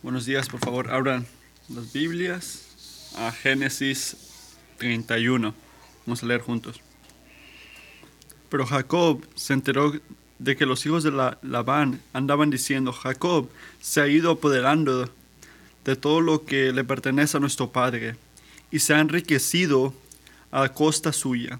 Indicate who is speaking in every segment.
Speaker 1: Buenos días, por favor, abran las Biblias a Génesis 31. Vamos a leer juntos. Pero Jacob se enteró de que los hijos de la, Labán andaban diciendo, Jacob se ha ido apoderando de todo lo que le pertenece a nuestro padre y se ha enriquecido a costa suya.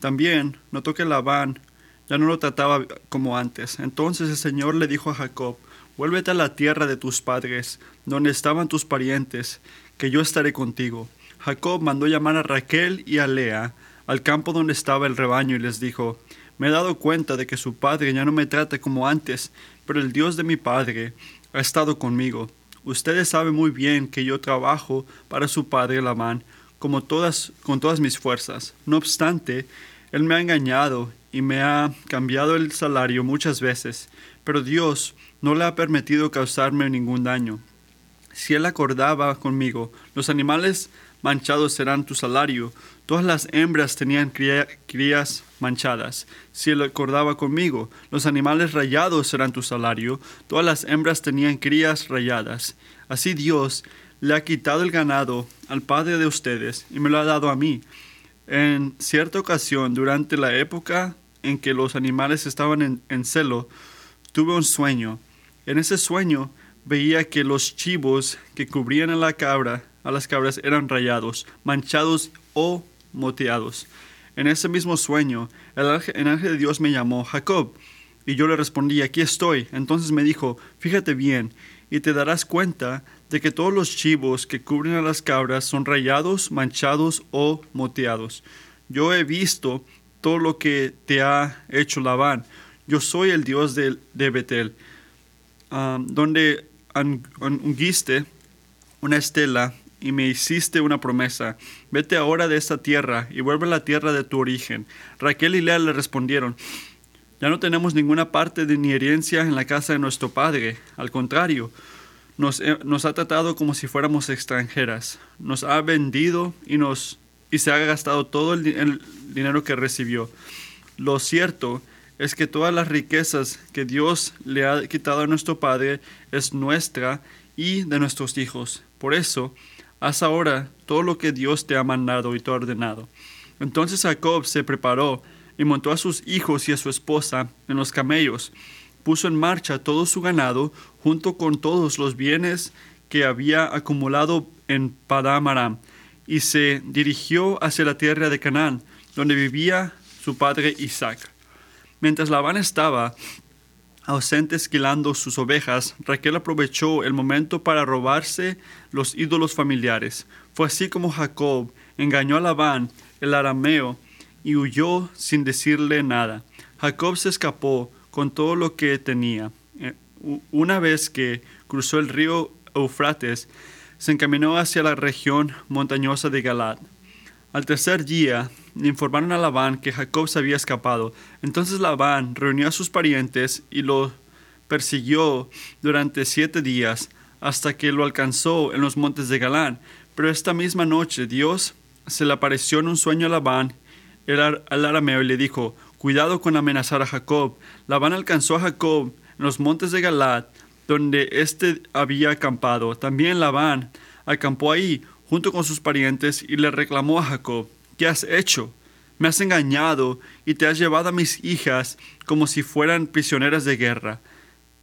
Speaker 1: También notó que Labán ya no lo trataba como antes. Entonces el Señor le dijo a Jacob, Vuélvete a la tierra de tus padres, donde estaban tus parientes, que yo estaré contigo. Jacob mandó llamar a Raquel y a Lea al campo donde estaba el rebaño y les dijo, Me he dado cuenta de que su padre ya no me trata como antes, pero el Dios de mi padre ha estado conmigo. Ustedes saben muy bien que yo trabajo para su padre Labán como todas, con todas mis fuerzas. No obstante, él me ha engañado y me ha cambiado el salario muchas veces, pero Dios no le ha permitido causarme ningún daño. Si él acordaba conmigo, los animales manchados serán tu salario. Todas las hembras tenían crías manchadas. Si él acordaba conmigo, los animales rayados serán tu salario. Todas las hembras tenían crías rayadas. Así Dios le ha quitado el ganado al padre de ustedes y me lo ha dado a mí. En cierta ocasión, durante la época en que los animales estaban en, en celo, tuve un sueño en ese sueño veía que los chivos que cubrían a la cabra, a las cabras, eran rayados, manchados o moteados. En ese mismo sueño, el ángel, de Dios me llamó, Jacob, y yo le respondí, aquí estoy. Entonces me dijo, fíjate bien, y te darás cuenta de que todos los chivos que cubren a las cabras son rayados, manchados o moteados. Yo he visto todo lo que te ha hecho Labán. Yo soy el Dios de, de Betel donde ungiste una estela y me hiciste una promesa. Vete ahora de esta tierra y vuelve a la tierra de tu origen. Raquel y Lea le respondieron, ya no tenemos ninguna parte de ni herencia en la casa de nuestro padre. Al contrario, nos, nos ha tratado como si fuéramos extranjeras. Nos ha vendido y, nos, y se ha gastado todo el, el dinero que recibió. Lo cierto es que todas las riquezas que Dios le ha quitado a nuestro Padre es nuestra y de nuestros hijos. Por eso, haz ahora todo lo que Dios te ha mandado y te ha ordenado. Entonces Jacob se preparó y montó a sus hijos y a su esposa en los camellos, puso en marcha todo su ganado junto con todos los bienes que había acumulado en Padamaram, y se dirigió hacia la tierra de Canaán, donde vivía su padre Isaac. Mientras Labán estaba ausente esquilando sus ovejas, Raquel aprovechó el momento para robarse los ídolos familiares. Fue así como Jacob engañó a Labán, el arameo, y huyó sin decirle nada. Jacob se escapó con todo lo que tenía. Eh, una vez que cruzó el río Eufrates, se encaminó hacia la región montañosa de Galad. Al tercer día, le informaron a Labán que Jacob se había escapado. Entonces Labán reunió a sus parientes y lo persiguió durante siete días hasta que lo alcanzó en los montes de Galán. Pero esta misma noche Dios se le apareció en un sueño a Labán, al arameo, y le dijo, cuidado con amenazar a Jacob. Labán alcanzó a Jacob en los montes de Galad, donde éste había acampado. También Labán acampó ahí junto con sus parientes y le reclamó a Jacob. ¿Qué has hecho? Me has engañado y te has llevado a mis hijas como si fueran prisioneras de guerra.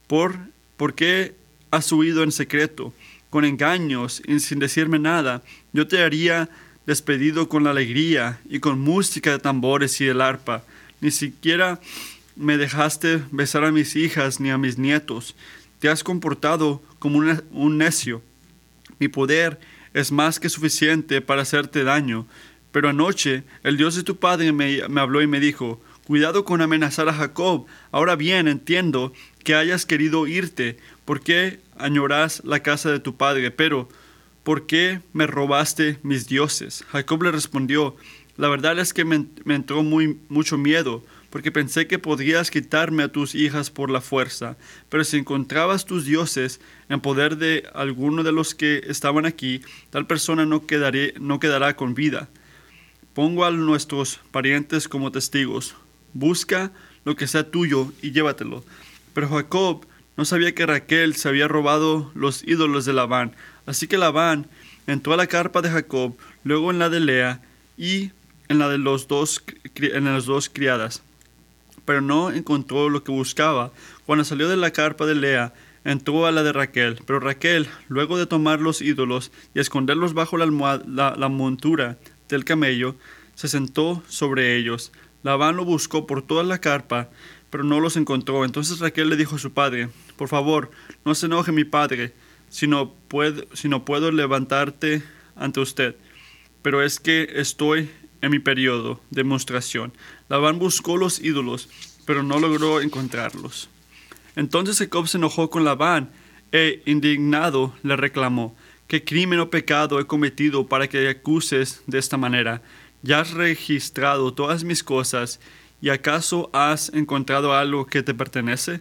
Speaker 1: ¿Por, ¿por qué has huido en secreto, con engaños y sin decirme nada? Yo te haría despedido con la alegría y con música de tambores y el arpa. Ni siquiera me dejaste besar a mis hijas ni a mis nietos. Te has comportado como un necio. Mi poder es más que suficiente para hacerte daño pero anoche el Dios de tu padre me, habló y me dijo, cuidado con amenazar a Jacob. Ahora bien, entiendo que hayas querido irte, ¿por qué añoras la casa de tu padre? Pero, ¿por qué me robaste mis dioses? Jacob le respondió, la verdad es que me, entró muy, mucho miedo, porque pensé que podrías quitarme a tus hijas por la fuerza, pero si encontrabas tus dioses en poder de alguno de los que estaban aquí, tal persona no, quedaré, no quedará con vida. Pongo a nuestros parientes como testigos. Busca lo que sea tuyo y llévatelo. Pero Jacob no sabía que Raquel se había robado los ídolos de Labán. Así que Labán entró a la carpa de Jacob, luego en la de Lea y en la de los dos, en las dos criadas. Pero no encontró lo que buscaba. Cuando salió de la carpa de Lea, entró a la de Raquel. Pero Raquel, luego de tomar los ídolos y esconderlos bajo la, montura del camello, se sentó sobre ellos. Labán lo buscó por toda la carpa, pero no los encontró. Entonces Raquel le dijo a su padre, por favor, no se enoje mi padre, si no puedo, si no puedo levantarte ante usted. Pero es que estoy en mi periodo de demostración. Labán buscó los ídolos, pero no logró encontrarlos. Entonces Jacob se enojó con Labán e, indignado, le reclamó, ¿qué crimen o pecado he cometido para que acuses de esta manera? Ya has registrado todas mis cosas, ¿y acaso has encontrado algo que te pertenece?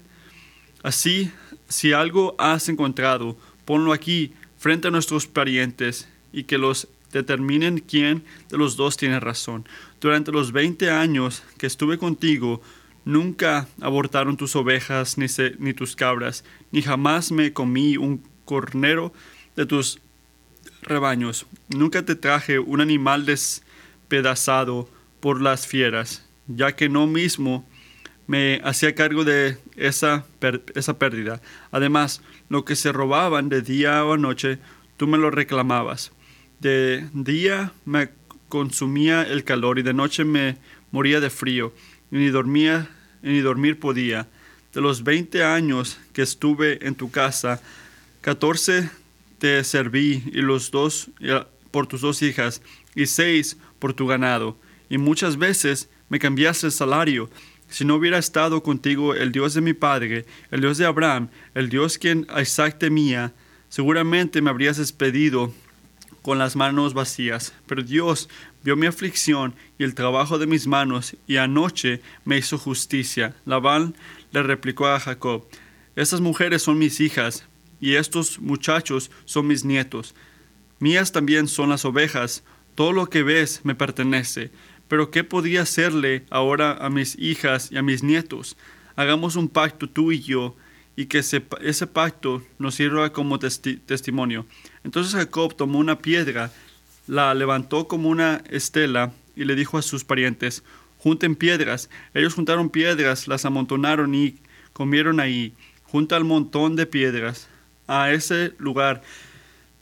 Speaker 1: Así, si algo has encontrado, ponlo aquí, frente a nuestros parientes, y que los determinen quién de los dos tiene razón. Durante los veinte años que estuve contigo, nunca abortaron tus ovejas ni, ni tus cabras, ni jamás me comí un cornero de tus rebaños. Nunca te traje un animal despedazado por las fieras, ya que no mismo me hacía cargo de esa, esa pérdida. Además, lo que se robaban de día o noche, tú me lo reclamabas. De día me consumía el calor y de noche me moría de frío, ni dormía ni dormir podía. De los veinte años que estuve en tu casa, catorce te serví y los dos por tus dos hijas y seis por tu ganado. Y muchas veces me cambiaste el salario. Si no hubiera estado contigo el Dios de mi padre, el Dios de Abraham, el Dios quien Isaac temía, seguramente me habrías despedido con las manos vacías. Pero Dios vio mi aflicción y el trabajo de mis manos, y anoche me hizo justicia. Labán le replicó a Jacob, Estas mujeres son mis hijas, y estos muchachos son mis nietos. Mías también son las ovejas, todo lo que ves me pertenece. Pero ¿qué podía hacerle ahora a mis hijas y a mis nietos? Hagamos un pacto tú y yo, y que ese, pacto nos sirva como testimonio. Entonces Jacob tomó una piedra, la levantó como una estela y le dijo a sus parientes, junten piedras. Ellos juntaron piedras, las amontonaron y comieron ahí, junto al montón de piedras. A ese lugar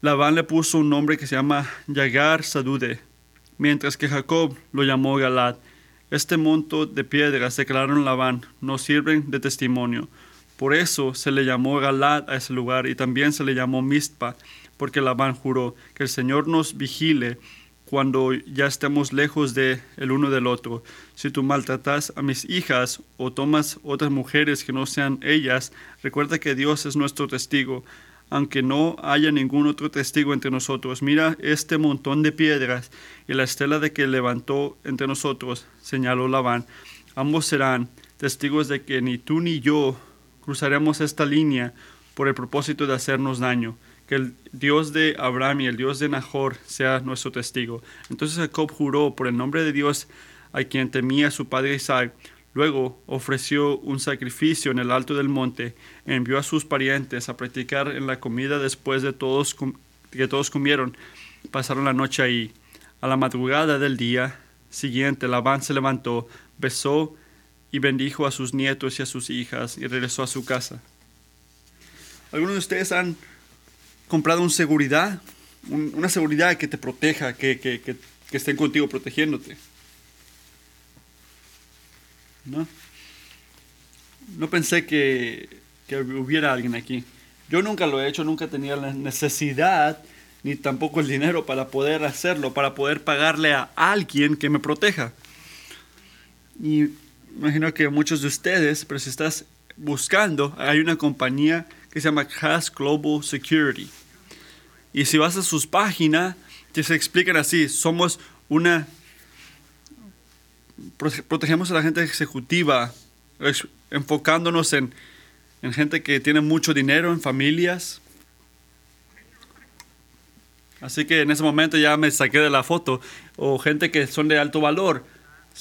Speaker 1: Labán le puso un nombre que se llama Yagar Sadude, mientras que Jacob lo llamó Galad. Este monto de piedras, declararon Labán, nos sirven de testimonio. Por eso se le llamó Galad a ese lugar y también se le llamó Mizpa, porque Labán juró que el Señor nos vigile cuando ya estemos lejos de el uno del otro. Si tú maltratas a mis hijas o tomas otras mujeres que no sean ellas, recuerda que Dios es nuestro testigo, aunque no haya ningún otro testigo entre nosotros. Mira este montón de piedras y la estela de que levantó entre nosotros, señaló Labán. Ambos serán testigos de que ni tú ni yo cruzaremos esta línea por el propósito de hacernos daño. Que el Dios de Abraham y el Dios de Nahor sea nuestro testigo. Entonces Jacob juró por el nombre de Dios a quien temía su padre Isaac. Luego ofreció un sacrificio en el alto del monte, envió a sus parientes a practicar en la comida después de todos que todos comieron. Pasaron la noche ahí. A la madrugada del día siguiente, Labán se levantó, besó y bendijo a sus nietos y a sus hijas y regresó a su casa. ¿Algunos de ustedes han comprado una seguridad? una seguridad que te proteja, que, que, que, estén contigo protegiéndote. ¿No? No pensé que hubiera alguien aquí. Yo nunca lo he hecho, nunca tenía la necesidad ni tampoco el dinero para poder hacerlo, para poder pagarle a alguien que me proteja. Y imagino que muchos de ustedes, pero si estás buscando, hay una compañía que se llama CAS Global Security. Y si vas a sus páginas, te se explican así, somos una... Protegemos a la gente ejecutiva, enfocándonos en, en gente que tiene mucho dinero, en familias. Así que en ese momento ya me saqué de la foto. O gente que son de alto valor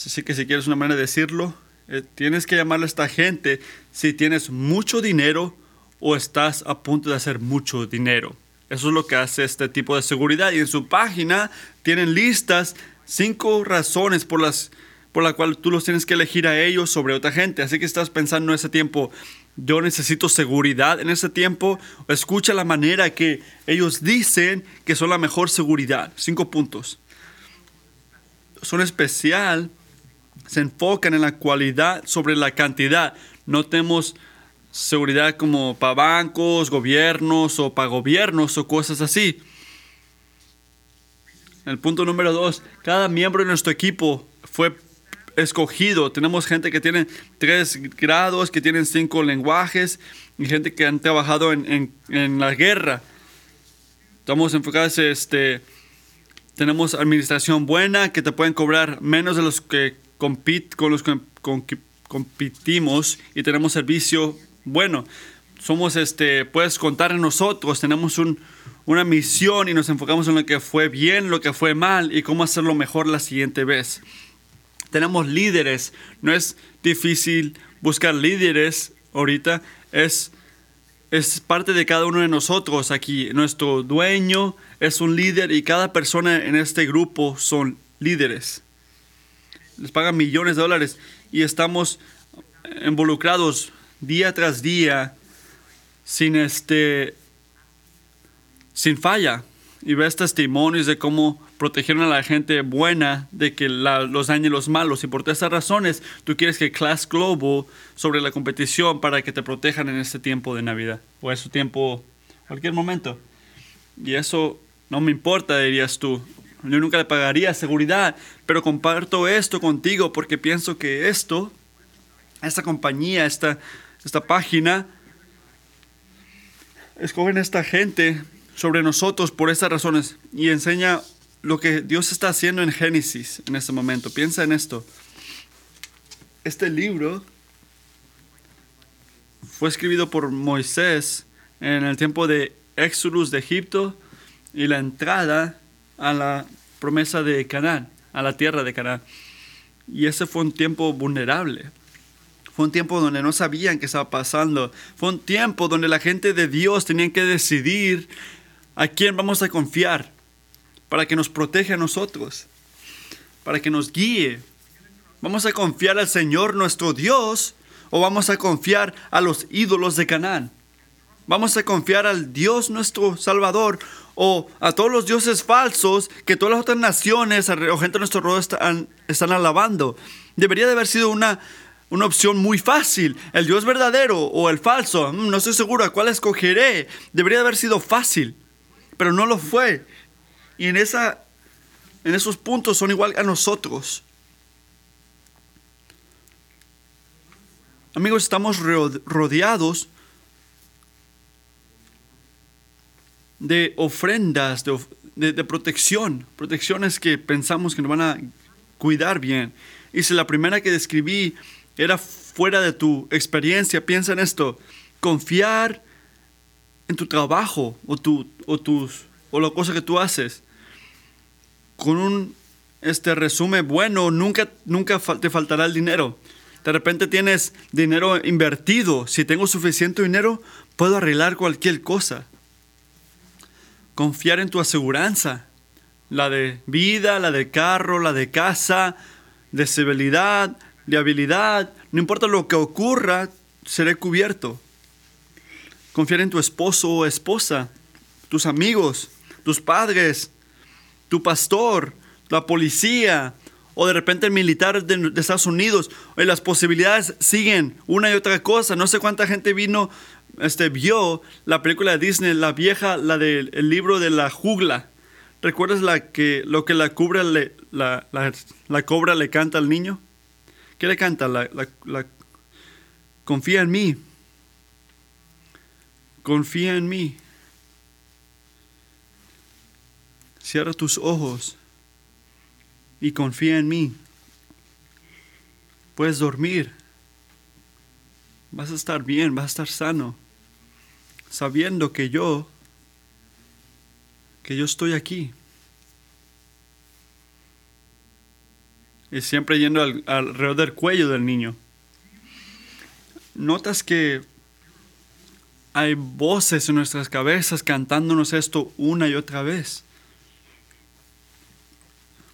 Speaker 1: Así que si quieres una manera de decirlo, eh, tienes que llamarle a esta gente si tienes mucho dinero o estás a punto de hacer mucho dinero. Eso es lo que hace este tipo de seguridad. Y en su página tienen listas cinco razones por las por la cual tú los tienes que elegir a ellos sobre otra gente. Así que estás pensando en ese tiempo, yo necesito seguridad en ese tiempo. Escucha la manera que ellos dicen que son la mejor seguridad. Cinco puntos. Son especial, se enfocan en la cualidad sobre la cantidad. No tenemos seguridad como para bancos, gobiernos o para gobiernos o cosas así. El punto número dos, cada miembro de nuestro equipo fue escogido. Tenemos gente que tiene tres grados, que tienen cinco lenguajes y gente que han trabajado en, la guerra. Estamos enfocados, este, tenemos administración buena, que te pueden cobrar menos de los que compit, con los que competimos y tenemos servicio bueno. Somos, este, puedes contar en nosotros, tenemos una misión y nos enfocamos en lo que fue bien, lo que fue mal y cómo hacerlo mejor la siguiente vez tenemos líderes. No es difícil buscar líderes ahorita. Es, es parte de cada uno de nosotros aquí. Nuestro dueño es un líder y cada persona en este grupo son líderes. Les pagan millones de dólares y estamos involucrados día tras día sin este sin falla y ves testimonios de cómo protegieron a la gente buena de que los dañen los malos. Y por todas estas razones, tú quieres que Class Global sobre la competición para que te protejan en este tiempo de Navidad o en su tiempo, cualquier momento. Y eso no me importa, dirías tú. Yo nunca le pagaría seguridad, pero comparto esto contigo porque pienso que esto, esta compañía, esta, esta página, escogen a esta gente sobre nosotros por estas razones y enseña lo que Dios está haciendo en Génesis en este momento. Piensa en esto. Este libro fue escrito por Moisés en el tiempo de Éxodus de Egipto y la entrada a la promesa de Canaán, a la tierra de Canaán. Y ese fue un tiempo vulnerable. Fue un tiempo donde no sabían qué estaba pasando. Fue un tiempo donde la gente de Dios tenía que decidir a quién vamos a confiar para que nos proteja a nosotros, para que nos guíe. ¿Vamos a confiar al Señor nuestro Dios o vamos a confiar a los ídolos de Canaán? ¿Vamos a confiar al Dios nuestro Salvador o a todos los dioses falsos que todas las otras naciones o gente de nuestro rodo están, están alabando? Debería de haber sido una, una opción muy fácil. El Dios verdadero o el falso. Mm, no estoy seguro cuál escogeré. Debería de haber sido fácil, pero no lo fue. Y en, esa, en esos puntos son igual a nosotros. Amigos, estamos rodeados de ofrendas, de, de, protección, protecciones que pensamos que nos van a cuidar bien. Y si la primera que describí era fuera de tu experiencia, piensa en esto, confiar en tu trabajo o, tu, o, tus, o la cosa que tú haces con un este resumen bueno, nunca, nunca te faltará el dinero. De repente tienes dinero invertido. Si tengo suficiente dinero, puedo arreglar cualquier cosa. Confiar en tu aseguranza. La de vida, la de carro, la de casa, de civilidad, de habilidad. No importa lo que ocurra, seré cubierto. Confiar en tu esposo o esposa, tus amigos, tus padres, tu pastor, la policía o de repente el militar de, Estados Unidos. Y las posibilidades siguen una y otra cosa. No sé cuánta gente vino, este, vio la película de Disney, la vieja, la del libro de la jugla. ¿Recuerdas la que, lo que la, cobra le, la, la, cobra le canta al niño? ¿Qué le canta? La, la, confía en mí. Confía en mí. Cierra tus ojos y confía en mí. Puedes dormir. Vas a estar bien, vas a estar sano. Sabiendo que yo, que yo estoy aquí. Y siempre yendo alrededor del cuello del niño. Notas que hay voces en nuestras cabezas cantándonos esto una y otra vez.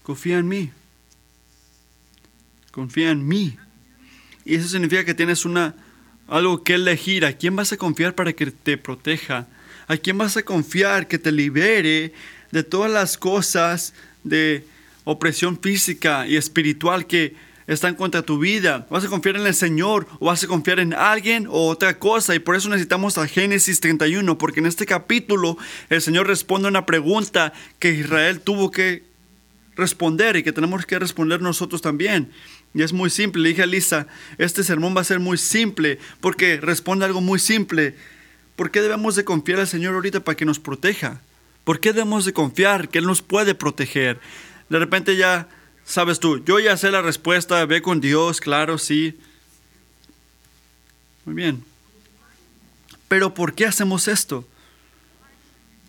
Speaker 1: Confía en mí. Confía en mí. Y eso significa que tienes una algo que elegir. ¿A quién vas a confiar para que te proteja? ¿A quién vas a confiar que te libere de todas las cosas de opresión física y espiritual que están contra tu vida. ¿Vas a confiar en el Señor o vas a confiar en alguien o otra cosa? Y por eso necesitamos a Génesis 31, porque en este capítulo el Señor responde a una pregunta que Israel tuvo que responder y que tenemos que responder nosotros también. Y es muy simple. Le dije a Lisa, este sermón va a ser muy simple porque responde algo muy simple. ¿Por qué debemos de confiar al Señor ahorita para que nos proteja? ¿Por qué debemos de confiar que Él nos puede proteger? De repente ya sabes tú, yo ya sé la respuesta, ve con Dios, claro, sí. Muy bien. Pero ¿por qué hacemos esto?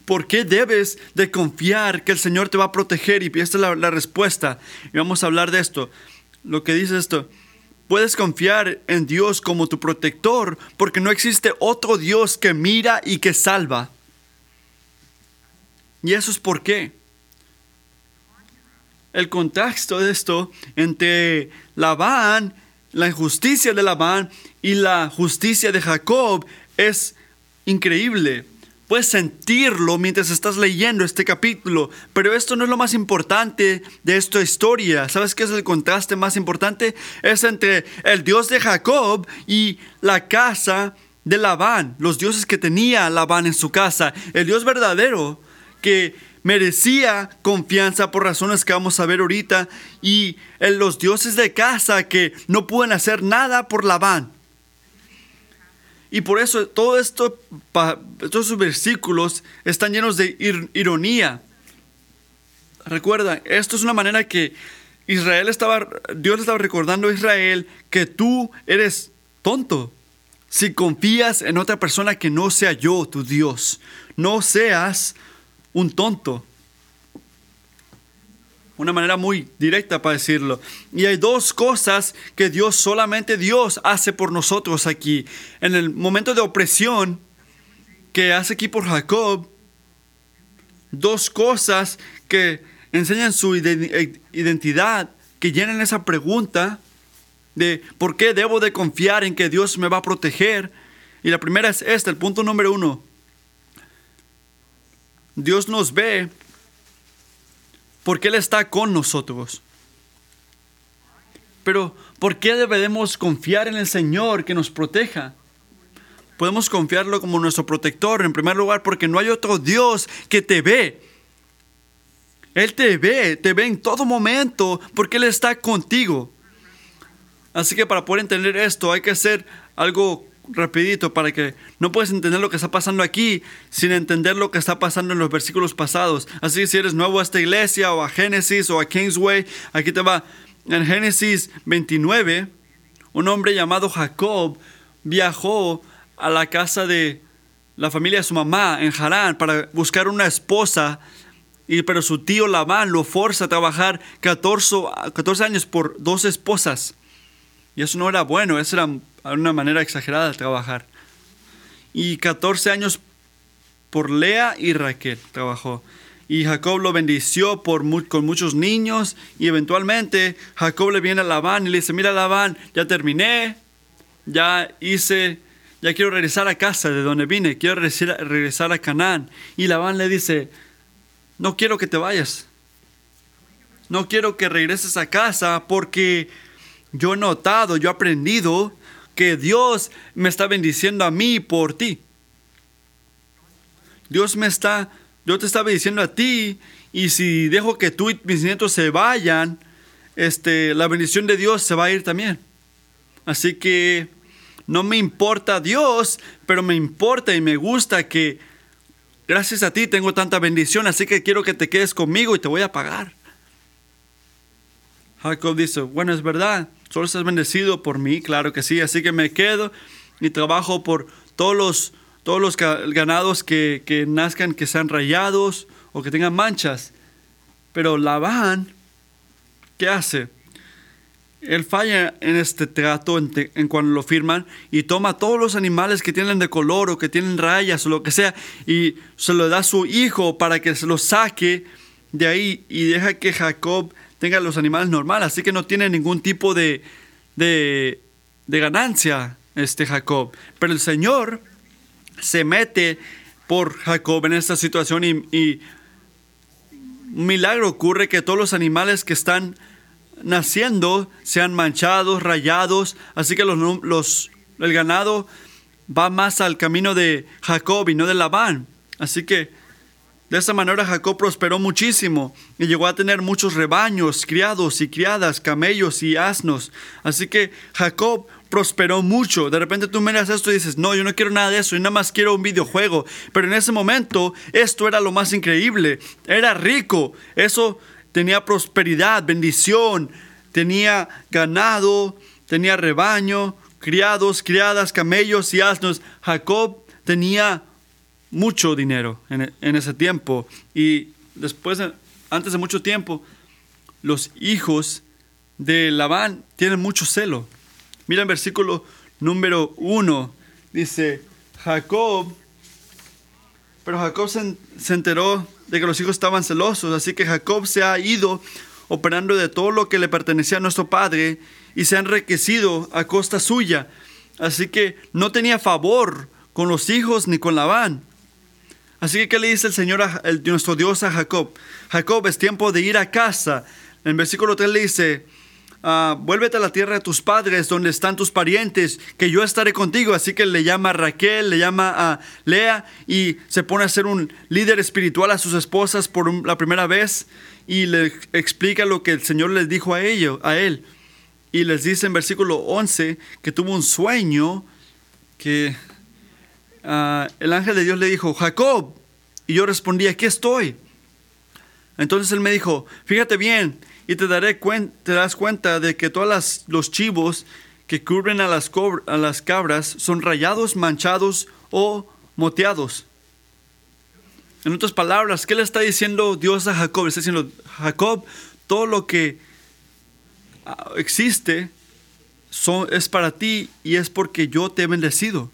Speaker 1: ¿Por qué debes de confiar que el Señor te va a proteger? Y esta es la, la respuesta. Y vamos a hablar de esto. Lo que dice esto. Puedes confiar en Dios como tu protector porque no existe otro Dios que mira y que salva. Y eso es por qué. El contexto de esto entre Labán, la injusticia de Labán y la justicia de Jacob es increíble. Puedes sentirlo mientras estás leyendo este capítulo, pero esto no es lo más importante de esta historia. ¿Sabes qué es el contraste más importante? Es entre el Dios de Jacob y la casa de Labán, los dioses que tenía Labán en su casa. El Dios verdadero que merecía confianza por razones que vamos a ver ahorita y los dioses de casa que no pueden hacer nada por Labán. Y por eso todo esto, todos esos versículos están llenos de ironía. Recuerda, esto es una manera que Israel estaba, Dios estaba recordando a Israel que tú eres tonto. Si confías en otra persona que no sea yo, tu Dios, no seas un tonto. Una manera muy directa para decirlo. Y hay dos cosas que Dios, solamente Dios hace por nosotros aquí. En el momento de opresión que hace aquí por Jacob, dos cosas que enseñan su identidad, que llenan esa pregunta de por qué debo de confiar en que Dios me va a proteger. Y la primera es esta, el punto número uno. Dios nos ve porque Él está con nosotros. Pero, ¿por qué debemos confiar en el Señor que nos proteja? Podemos confiarlo como nuestro protector, en primer lugar, porque no hay otro Dios que te ve. Él te ve, te ve en todo momento, porque Él está contigo. Así que para poder entender esto hay que hacer algo rapidito para que no puedes entender lo que está pasando aquí sin entender lo que está pasando en los versículos pasados. Así que si eres nuevo a esta iglesia o a Génesis o a Kingsway, aquí te va. En Génesis 29, un hombre llamado Jacob viajó a la casa de la familia de su mamá en Harán para buscar una esposa. Y, pero su tío Labán lo forza a trabajar 14, 14 años por dos esposas. Y eso no era bueno, eso era una manera exagerada de trabajar. Y 14 años por Lea y Raquel trabajó. Y Jacob lo bendició por con muchos niños y eventualmente Jacob le viene a Labán y le dice, mira Labán, ya terminé, ya hice, ya quiero regresar a casa de donde vine, quiero regresar a Canaán. Y Labán le dice, no quiero que te vayas, no quiero que regreses a casa porque yo he notado, yo he aprendido que Dios me está bendiciendo a mí por ti. Dios me está, Dios te está bendiciendo a ti y si dejo que tú y mis nietos se vayan, este, la bendición de Dios se va a ir también. Así que no me importa Dios, pero me importa y me gusta que gracias a ti tengo tanta bendición, así que quiero que te quedes conmigo y te voy a pagar. Jacob dice, bueno, es verdad, Solo estás bendecido por mí, claro que sí. Así que me quedo y trabajo por todos los, todos los ganados que, que nazcan, que sean rayados o que tengan manchas. Pero Labán, ¿qué hace? él falla en este trato en, cuando lo firman y toma todos los animales que tienen de color o que tienen rayas o lo que sea y se lo da a su hijo para que se los saque de ahí y deja que Jacob tenga los animales normales. Así que no tiene ningún tipo de, de, de ganancia este Jacob. Pero el Señor se mete por Jacob en esta situación y, un milagro ocurre que todos los animales que están naciendo sean manchados, rayados, así que los, los- el ganado va más al camino de Jacob y no de Labán. Así que de esa manera Jacob prosperó muchísimo y llegó a tener muchos rebaños, criados y criadas, camellos y asnos. Así que Jacob prosperó mucho. De repente tú miras esto y dices, no, yo no quiero nada de eso, yo nada más quiero un videojuego. Pero en ese momento esto era lo más increíble. Era rico. Eso tenía prosperidad, bendición, tenía ganado, tenía rebaño, criados, criadas, camellos y asnos. Jacob tenía mucho dinero en, en ese tiempo. Y después, de- antes de mucho tiempo, los hijos de Labán tienen mucho celo. Mira el versículo número 1. Dice, Jacob, pero Jacob se, se enteró de que los hijos estaban celosos, así que Jacob se ha ido operando de todo lo que le pertenecía a nuestro padre y se ha enriquecido a costa suya. Así que no tenía favor con los hijos ni con Labán. Así que, ¿qué le dice el Señor, a, nuestro Dios a Jacob? Jacob, es tiempo de ir a casa. En versículo 3 le dice, ah, vuélvete a la tierra de tus padres, donde están tus parientes, que yo estaré contigo. Así que le llama a Raquel, le llama a Lea y se pone a ser un líder espiritual a sus esposas por la primera vez y le explica lo que el Señor les dijo a, ello, a él. Y les dice en versículo 11 que tuvo un sueño que ah, el ángel de Dios le dijo, Jacob. Y yo respondí, aquí estoy. Entonces él me dijo, fíjate bien y te, daré te das cuenta de que todos los chivos que cubren a las, a las cabras son rayados, manchados o moteados. En otras palabras, ¿qué le está diciendo Dios a Jacob? Está diciendo, Jacob, todo lo que ah, existe es para ti y es porque yo te he bendecido.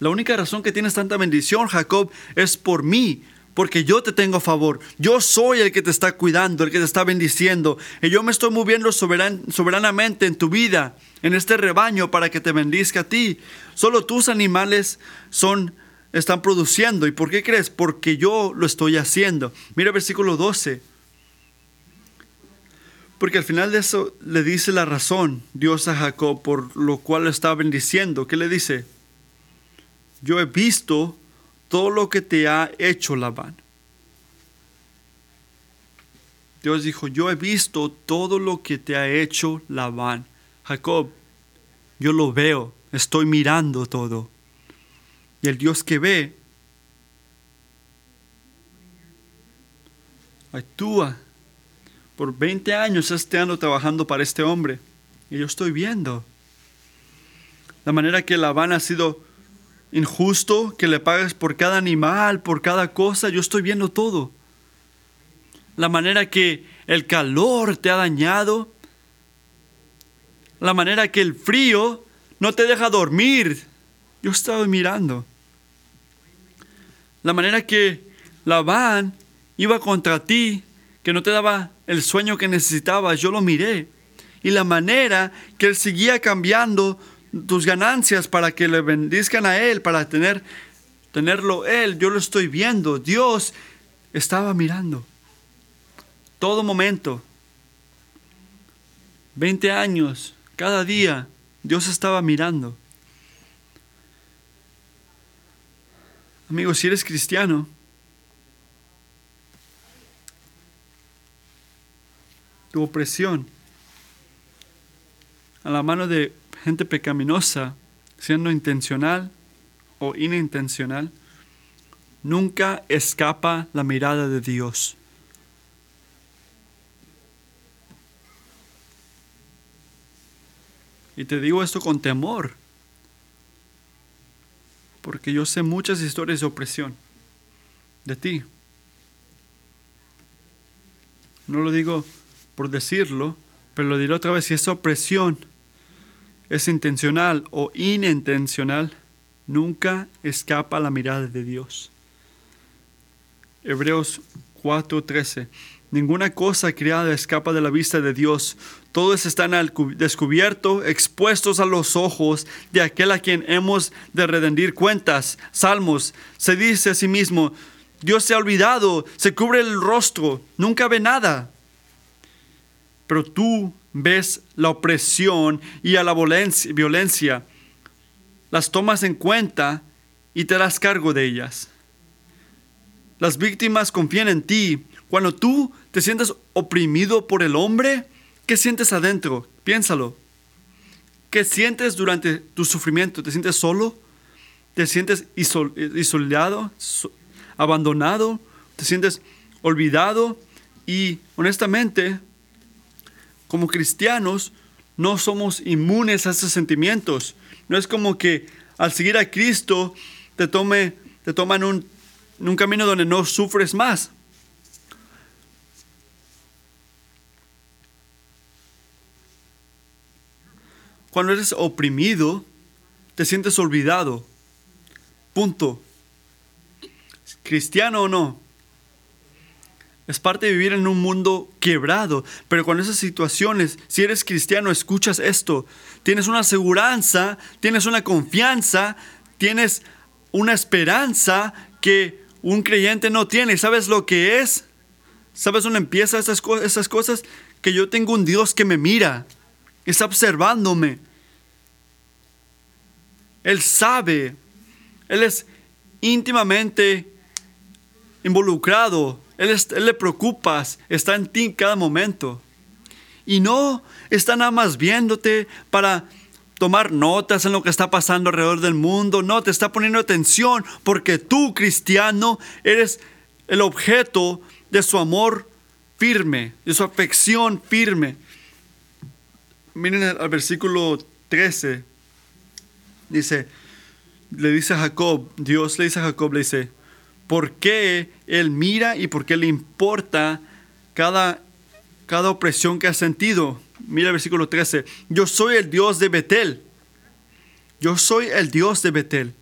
Speaker 1: La única razón que tienes tanta bendición, Jacob, es por mí, porque yo te tengo a favor. Yo soy el que te está cuidando, el que te está bendiciendo. Y yo me estoy moviendo soberan- soberanamente en tu vida, en este rebaño, para que te bendizca a ti. Solo tus animales son, están produciendo. ¿Y por qué crees? Porque yo lo estoy haciendo. Mira versículo 12. Porque al final de eso le dice la razón Dios a Jacob por lo cual lo está bendiciendo. ¿Qué le dice? Yo he visto todo lo que te ha hecho Labán. Dios dijo, yo he visto todo lo que te ha hecho Labán. Jacob, yo lo veo, estoy mirando todo. Y el Dios que ve, actúa. Por 20 años este ando trabajando para este hombre. Y yo estoy viendo. La manera que Labán ha sido injusto que le pagues por cada animal, por cada cosa. Yo estoy viendo todo. La manera que el calor te ha dañado. La manera que el frío no te deja dormir. Yo estaba mirando. La manera que Labán iba contra ti, que no te daba el sueño que necesitabas, yo lo miré. Y la manera que él seguía cambiando tus ganancias para que le bendizcan a Él, para tener, tenerlo Él. Yo lo estoy viendo. Dios estaba mirando. Todo momento. 20 años, cada día, Dios estaba mirando. Amigos, si eres cristiano, tu opresión a la mano de gente pecaminosa, siendo intencional o inintencional, nunca escapa la mirada de Dios. Y te digo esto con temor, porque yo sé muchas historias de opresión de ti. No lo digo por decirlo, Pero lo diré otra vez, si esa opresión es intencional o inintencional, nunca escapa la mirada de Dios. Hebreos 4:13. Ninguna cosa creada escapa de la vista de Dios. Todos están al descubierto, expuestos a los ojos de aquel a quien hemos de rendir cuentas. Salmos, se dice a sí mismo, Dios se ha olvidado, se cubre el rostro, nunca ve nada. Pero tú ves la opresión y a la violencia, las tomas en cuenta y te das cargo de ellas. Las víctimas confían en ti. Cuando tú te sientes oprimido por el hombre, ¿qué sientes adentro? Piénsalo. ¿Qué sientes durante tu sufrimiento? ¿Te sientes solo? ¿Te sientes isolado? ¿Abandonado? ¿Te sientes olvidado? Y honestamente, como cristianos, no somos inmunes a esos sentimientos. No es como que al seguir a Cristo te, tome, te toman un, un camino donde no sufres más. Cuando eres oprimido, te sientes olvidado. Punto. Cristiano o no, es parte de vivir en un mundo quebrado. Pero con esas situaciones, si eres cristiano, escuchas esto. Tienes una aseguranza, tienes una confianza, tienes una esperanza que un creyente no tiene. ¿Sabes lo que es? ¿Sabes dónde empiezan esas, esas cosas? Que yo tengo un Dios que me mira, está observándome. Él sabe, Él es íntimamente involucrado él, le preocupas, está en ti en cada momento. Y no está nada más viéndote para tomar notas en lo que está pasando alrededor del mundo. No, te está poniendo atención porque tú, cristiano, eres el objeto de su amor firme, de su afección firme. Miren el, versículo 13. Dice, le dice a Jacob, Dios le dice a Jacob, le dice, por qué Él mira y por qué le importa cada, cada opresión que ha sentido. Mira el versículo 13. Yo soy el Dios de Betel. Yo soy el Dios de Betel.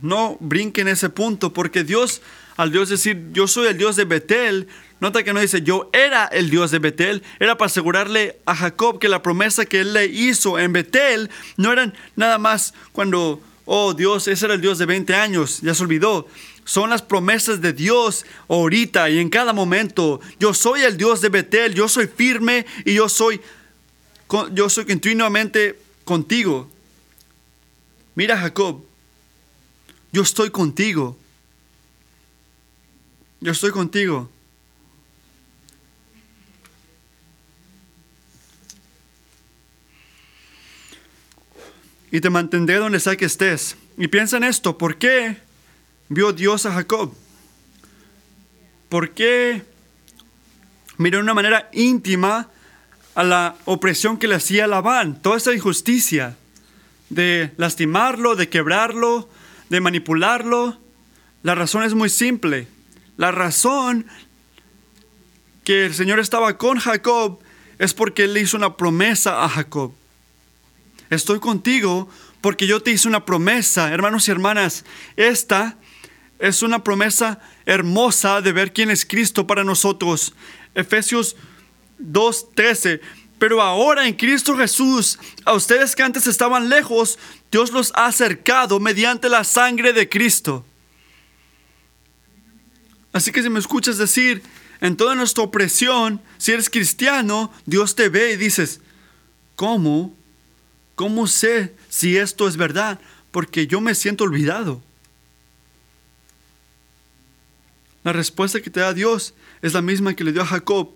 Speaker 1: No brinquen ese punto, porque Dios, al Dios decir, yo soy el Dios de Betel, nota que no dice, yo era el Dios de Betel, era para asegurarle a Jacob que la promesa que él le hizo en Betel no era nada más cuando oh Dios, ese era el Dios de 20 años, ya se olvidó. Son las promesas de Dios ahorita y en cada momento. Yo soy el Dios de Betel, yo soy firme y yo soy, yo soy continuamente contigo. Mira Jacob, yo estoy contigo. Yo estoy contigo. Y te mantendré donde sea que estés. Y piensa en esto, ¿por qué vio Dios a Jacob? ¿Por qué miró de una manera íntima a la opresión que le hacía Labán? Toda esa injusticia de lastimarlo, de quebrarlo, de manipularlo. La razón es muy simple. La razón que el Señor estaba con Jacob es porque Él le hizo una promesa a Jacob estoy contigo porque yo te hice una promesa, hermanos y hermanas. Esta es una promesa hermosa de ver quién es Cristo para nosotros. Efesios 2:13. Pero ahora en Cristo Jesús, a ustedes que antes estaban lejos, Dios los ha acercado mediante la sangre de Cristo. Así que si me escuchas decir, en toda nuestra opresión, si eres cristiano, Dios te ve y dices, ¿cómo ¿Cómo sé si esto es verdad? Porque yo me siento olvidado. La respuesta que te da Dios es la misma que le dio a Jacob.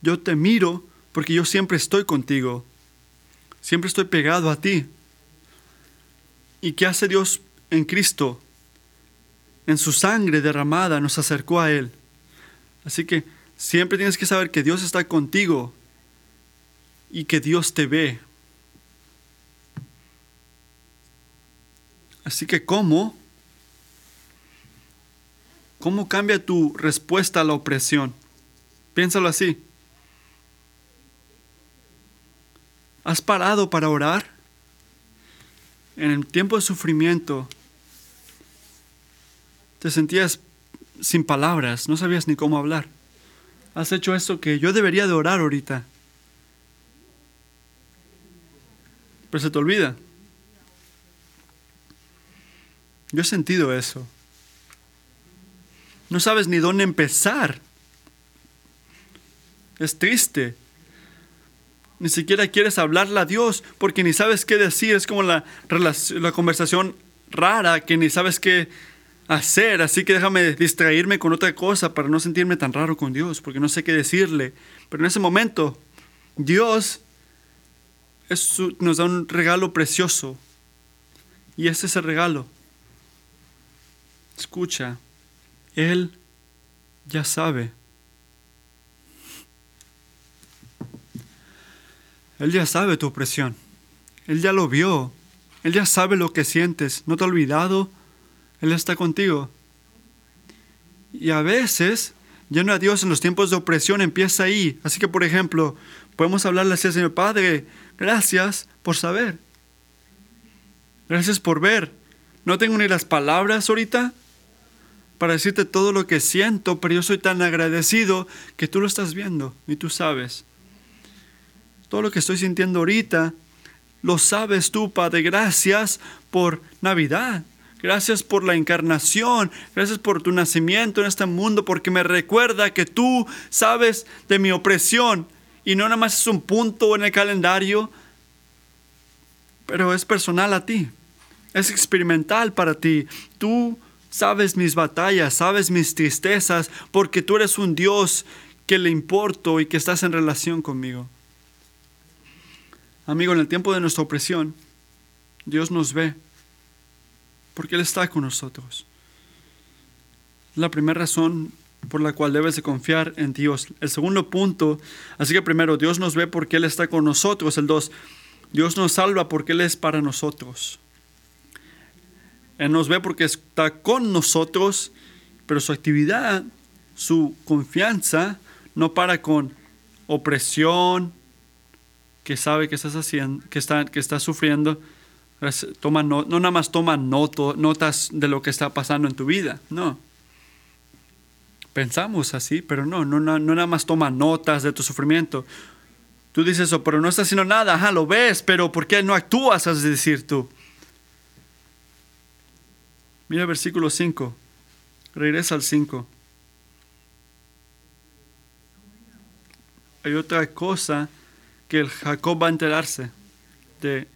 Speaker 1: Yo te miro porque yo siempre estoy contigo. Siempre estoy pegado a ti. ¿Y qué hace Dios en Cristo? En su sangre derramada nos acercó a Él. Así que siempre tienes que saber que Dios está contigo y que Dios te ve. Así que ¿cómo? ¿Cómo cambia tu respuesta a la opresión? Piénsalo así. ¿Has parado para orar? En el tiempo de sufrimiento, te sentías sin palabras, no sabías ni cómo hablar. Has hecho esto que yo debería de orar ahorita. Pero se te olvida. Yo he sentido eso. No sabes ni dónde empezar. Es triste. Ni siquiera quieres hablarle a Dios porque ni sabes qué decir. Es como la, la conversación rara que ni sabes qué hacer. Así que déjame distraerme con otra cosa para no sentirme tan raro con Dios porque no sé qué decirle. Pero en ese momento, Dios nos da un regalo precioso. Y ese es el regalo. Escucha, Él ya sabe. Él ya sabe tu opresión. Él ya lo vio. Él ya sabe lo que sientes. No te ha olvidado. Él está contigo. Y a veces, lleno a Dios en los tiempos de opresión empieza ahí. Así que, por ejemplo, podemos hablarle así al Señor Padre, gracias por saber. Gracias por ver. No tengo ni las palabras ahorita para decirte todo lo que siento, pero yo soy tan agradecido que tú lo estás viendo y tú sabes. Todo lo que estoy sintiendo ahorita, lo sabes tú, Padre. Gracias por Navidad. Gracias por la encarnación. Gracias por tu nacimiento en este mundo, porque me recuerda que tú sabes de mi opresión. Y no nada más es un punto en el calendario, pero es personal a ti. Es experimental para ti. Tú sabes mis batallas, sabes mis tristezas, porque tú eres un Dios que le importo y que estás en relación conmigo. Amigo, en el tiempo de nuestra opresión, Dios nos ve, porque Él está con nosotros. La primera razón por la cual debes de confiar en Dios. El segundo punto, así que primero, Dios nos ve porque Él está con nosotros. El dos, Dios nos salva porque Él es para nosotros. Él nos ve porque está con nosotros, pero su actividad, su confianza, no para con opresión, que sabe que estás haciendo, que está, que está sufriendo. Toma no, no nada más toma notas de lo que está pasando en tu vida, no. Pensamos así, pero no, no, no, no nada más toma notas de tu sufrimiento. Tú dices eso, pero no estás haciendo nada, ajá, lo ves, pero ¿por qué no actúas? Has de decir tú. Mira versículo 5. Regresa al 5. Hay otra cosa que el Jacob va a enterarse de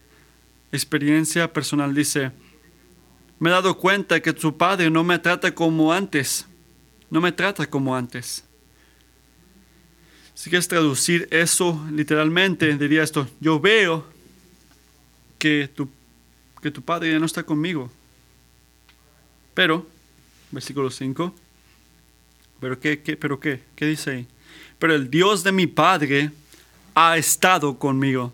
Speaker 1: experiencia personal. Dice, me he dado cuenta que tu padre no me trata como antes. No me trata como antes. Si quieres traducir eso literalmente, diría esto, yo veo que tu, que tu padre ya no está conmigo. Pero, versículo 5, ¿pero qué, qué, pero qué? ¿Qué dice ahí? Pero el Dios de mi Padre ha estado conmigo.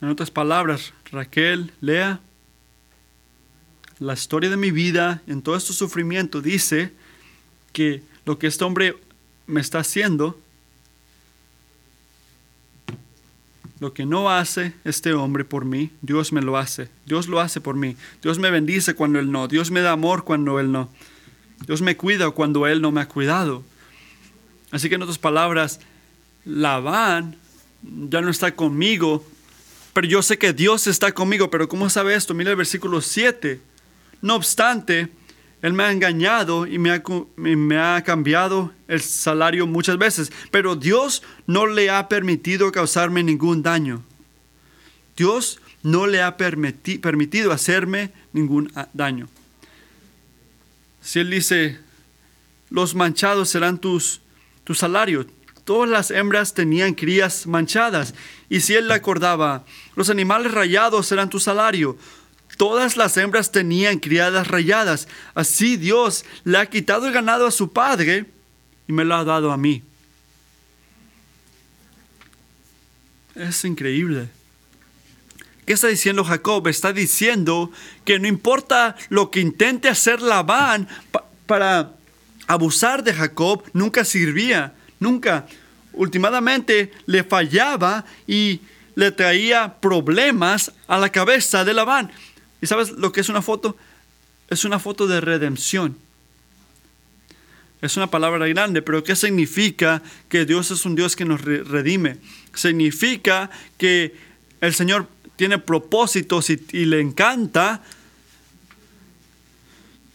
Speaker 1: En otras palabras, Raquel, Lea, la historia de mi vida, en todo este sufrimiento, dice que lo que este hombre me está haciendo Lo que no hace este hombre por mí, Dios me lo hace. Dios lo hace por mí. Dios me bendice cuando Él no. Dios me da amor cuando Él no. Dios me cuida cuando Él no me ha cuidado. Así que en otras palabras, Labán ya no está conmigo, pero yo sé que Dios está conmigo. Pero ¿cómo sabe esto? Mira el versículo 7. No obstante, él me ha engañado y me ha, cambiado el salario muchas veces, pero Dios no le ha permitido causarme ningún daño. Dios no le ha permitido hacerme ningún ah, daño. Si Él dice, los manchados serán tus, tu salario, todas las hembras tenían crías manchadas. Y si Él le acordaba, los animales rayados serán tu salario, Todas las hembras tenían criadas rayadas. Así Dios le ha quitado el ganado a su padre y me lo ha dado a mí. Es increíble. ¿Qué está diciendo Jacob? Está diciendo que no importa lo que intente hacer Labán para abusar de Jacob, nunca sirvía, nunca. últimamente le fallaba y le traía problemas a la cabeza de Labán. ¿Y sabes lo que es una foto? Es una foto de redención. Es una palabra grande, pero ¿qué significa que Dios es un Dios que nos redime? Significa que el Señor tiene propósitos y, le encanta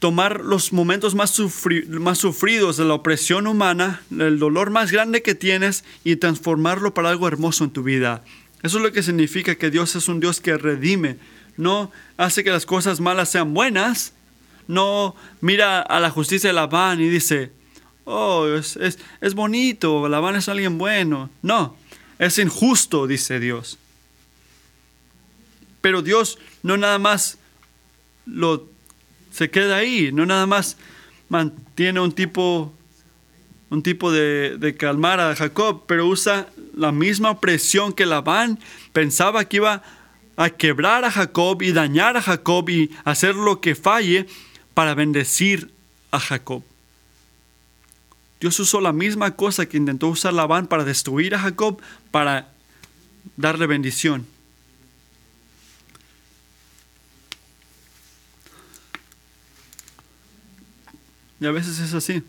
Speaker 1: tomar los momentos más, más sufridos de la opresión humana, el dolor más grande que tienes y transformarlo para algo hermoso en tu vida. Eso es lo que significa que Dios es un Dios que redime. No hace que las cosas malas sean buenas. No mira a la justicia de Labán y dice, oh, es, es, bonito, Labán es alguien bueno. No, es injusto, dice Dios. Pero Dios no nada más lo se queda ahí, no nada más mantiene un tipo un tipo de, de, calmar a Jacob, pero usa la misma presión que Labán pensaba que iba a quebrar a Jacob y dañar a Jacob y hacer lo que falle para bendecir a Jacob. Dios usó la misma cosa que intentó usar Labán para destruir a Jacob, para darle bendición. Y a veces es así.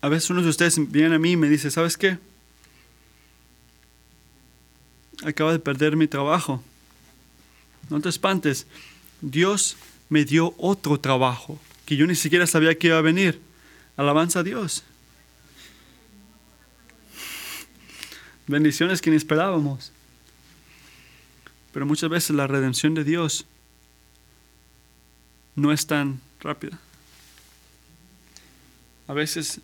Speaker 1: A veces uno de ustedes viene a mí y me dice, ¿sabes qué? Acaba de perder mi trabajo. No te espantes. Dios me dio otro trabajo que yo ni siquiera sabía que iba a venir. Alabanza a Dios. Bendiciones que ni esperábamos. Pero muchas veces la redención de Dios no es tan rápida. A veces,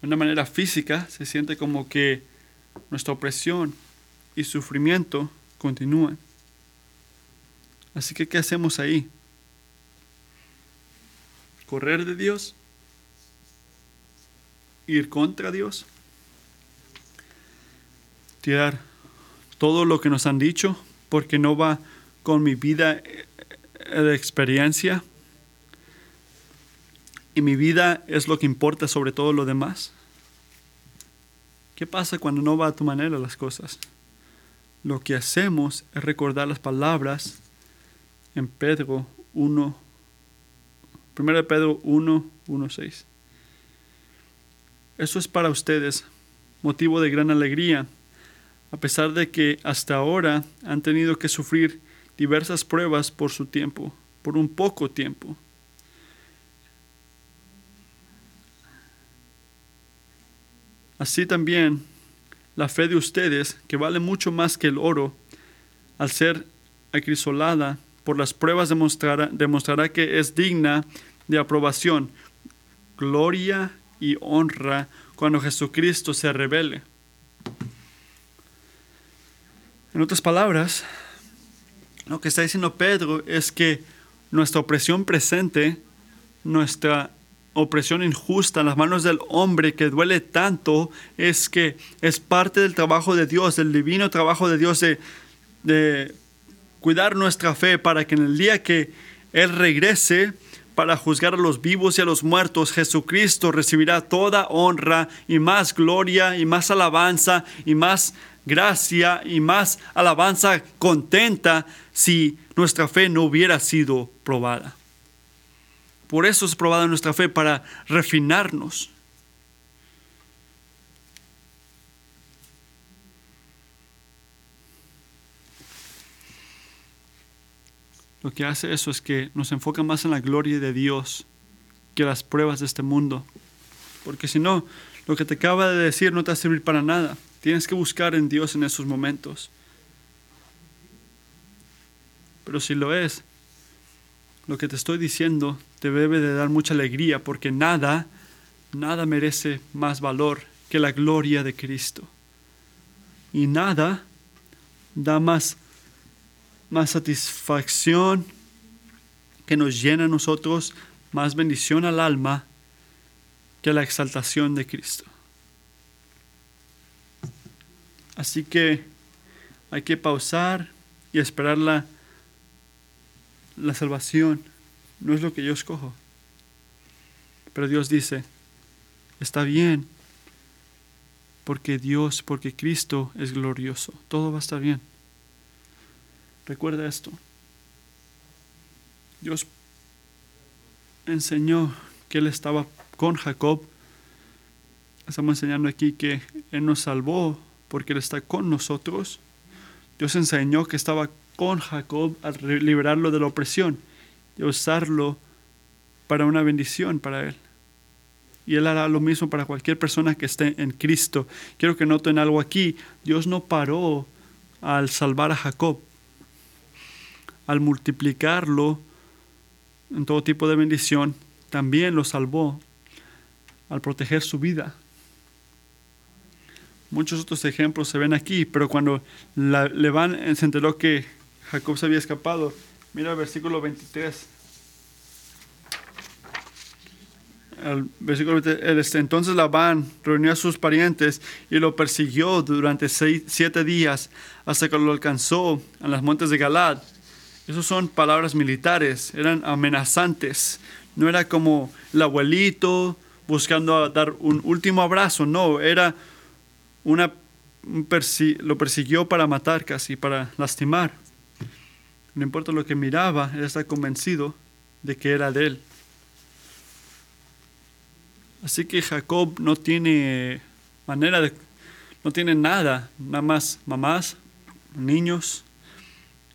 Speaker 1: de una manera física, se siente como que nuestra opresión y sufrimiento continúan. Así que, ¿qué hacemos ahí? ¿Correr de Dios? ¿Ir contra Dios? ¿Tirar todo lo que nos han dicho porque no va con mi vida de experiencia y mi vida es lo que importa sobre todo lo demás? ¿Qué pasa cuando no va a tu manera las cosas? Lo que hacemos es recordar las palabras en Pedro 1, 1 Pedro 1, 1, 6. Eso es para ustedes motivo de gran alegría, a pesar de que hasta ahora han tenido que sufrir diversas pruebas por su tiempo, por un poco tiempo. Así también la fe de ustedes, que vale mucho más que el oro, al ser acrisolada por las pruebas demostrará, que es digna de aprobación, gloria y honra cuando Jesucristo se revele. En otras palabras, lo que está diciendo Pedro es que nuestra opresión presente, nuestra opresión injusta en las manos del hombre que duele tanto, es que es parte del trabajo de Dios, del divino trabajo de Dios de, de cuidar nuestra fe para que en el día que Él regrese para juzgar a los vivos y a los muertos, Jesucristo recibirá toda honra y más gloria y más alabanza y más gracia y más alabanza contenta si nuestra fe no hubiera sido probada. Por eso es probada nuestra fe, para refinarnos. Lo que hace eso es que nos enfoca más en la gloria de Dios que las pruebas de este mundo. Porque si no, lo que te acaba de decir no te va a servir para nada. Tienes que buscar en Dios en esos momentos. Pero si lo es, lo que te estoy diciendo te debe de dar mucha alegría porque nada, nada merece más valor que la gloria de Cristo. Y nada da más, más satisfacción que nos llena a nosotros, más bendición al alma que la exaltación de Cristo. Así que hay que pausar y esperar la, la salvación. No es lo que yo escojo. Pero Dios dice, está bien. Porque Dios, porque Cristo es glorioso. Todo va a estar bien. Recuerda esto. Dios enseñó que Él estaba con Jacob. Estamos enseñando aquí que Él nos salvó porque Él está con nosotros. Dios enseñó que estaba con Jacob al liberarlo de la opresión y usarlo para una bendición para Él. Y Él hará lo mismo para cualquier persona que esté en Cristo. Quiero que noten algo aquí. Dios no paró al salvar a Jacob, al multiplicarlo en todo tipo de bendición, también lo salvó al proteger su vida. Muchos otros ejemplos se ven aquí, pero cuando le van se enteró que Jacob se había escapado, mira el versículo 23. El versículo 23, este, entonces Labán reunió a sus parientes y lo persiguió durante seis, siete días hasta que lo alcanzó en las montes de Galad. Esas son palabras militares, eran amenazantes. No era como el abuelito buscando dar un último abrazo, no, era una lo persiguió para matar casi, para lastimar. No importa lo que miraba, él está convencido de que era de él. Así que Jacob no tiene manera de, no tiene nada, nada más mamás, niños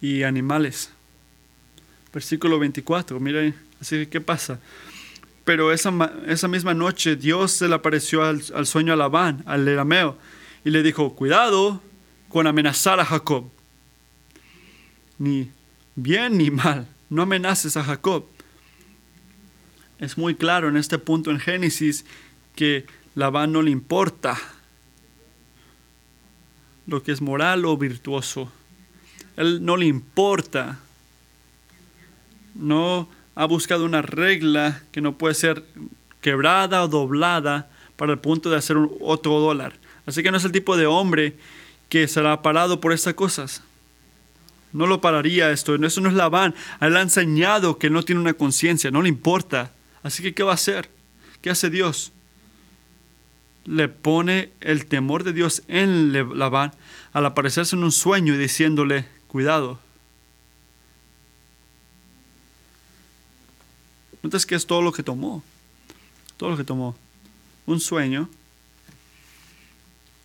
Speaker 1: y animales. Versículo 24, miren, así que ¿qué pasa? Pero esa, esa misma noche Dios se le apareció al, al sueño a Labán, al erameo, y le dijo, cuidado con amenazar a Jacob. Ni bien ni mal, no amenaces a Jacob es muy claro en este punto en Génesis que Labán no le importa lo que es moral o virtuoso. Él no le importa. No ha buscado una regla que no puede ser quebrada o doblada para el punto de hacer otro dólar. Así que no es el tipo de hombre que será parado por estas cosas. No lo pararía esto. Eso no es Labán. Él ha enseñado que no tiene una conciencia, no le importa. Así que, ¿qué va a hacer? ¿Qué hace Dios? Le pone el temor de Dios en Labán al aparecerse en un sueño y diciéndole, cuidado. Notas que es todo lo que tomó. Todo lo que tomó. Un sueño,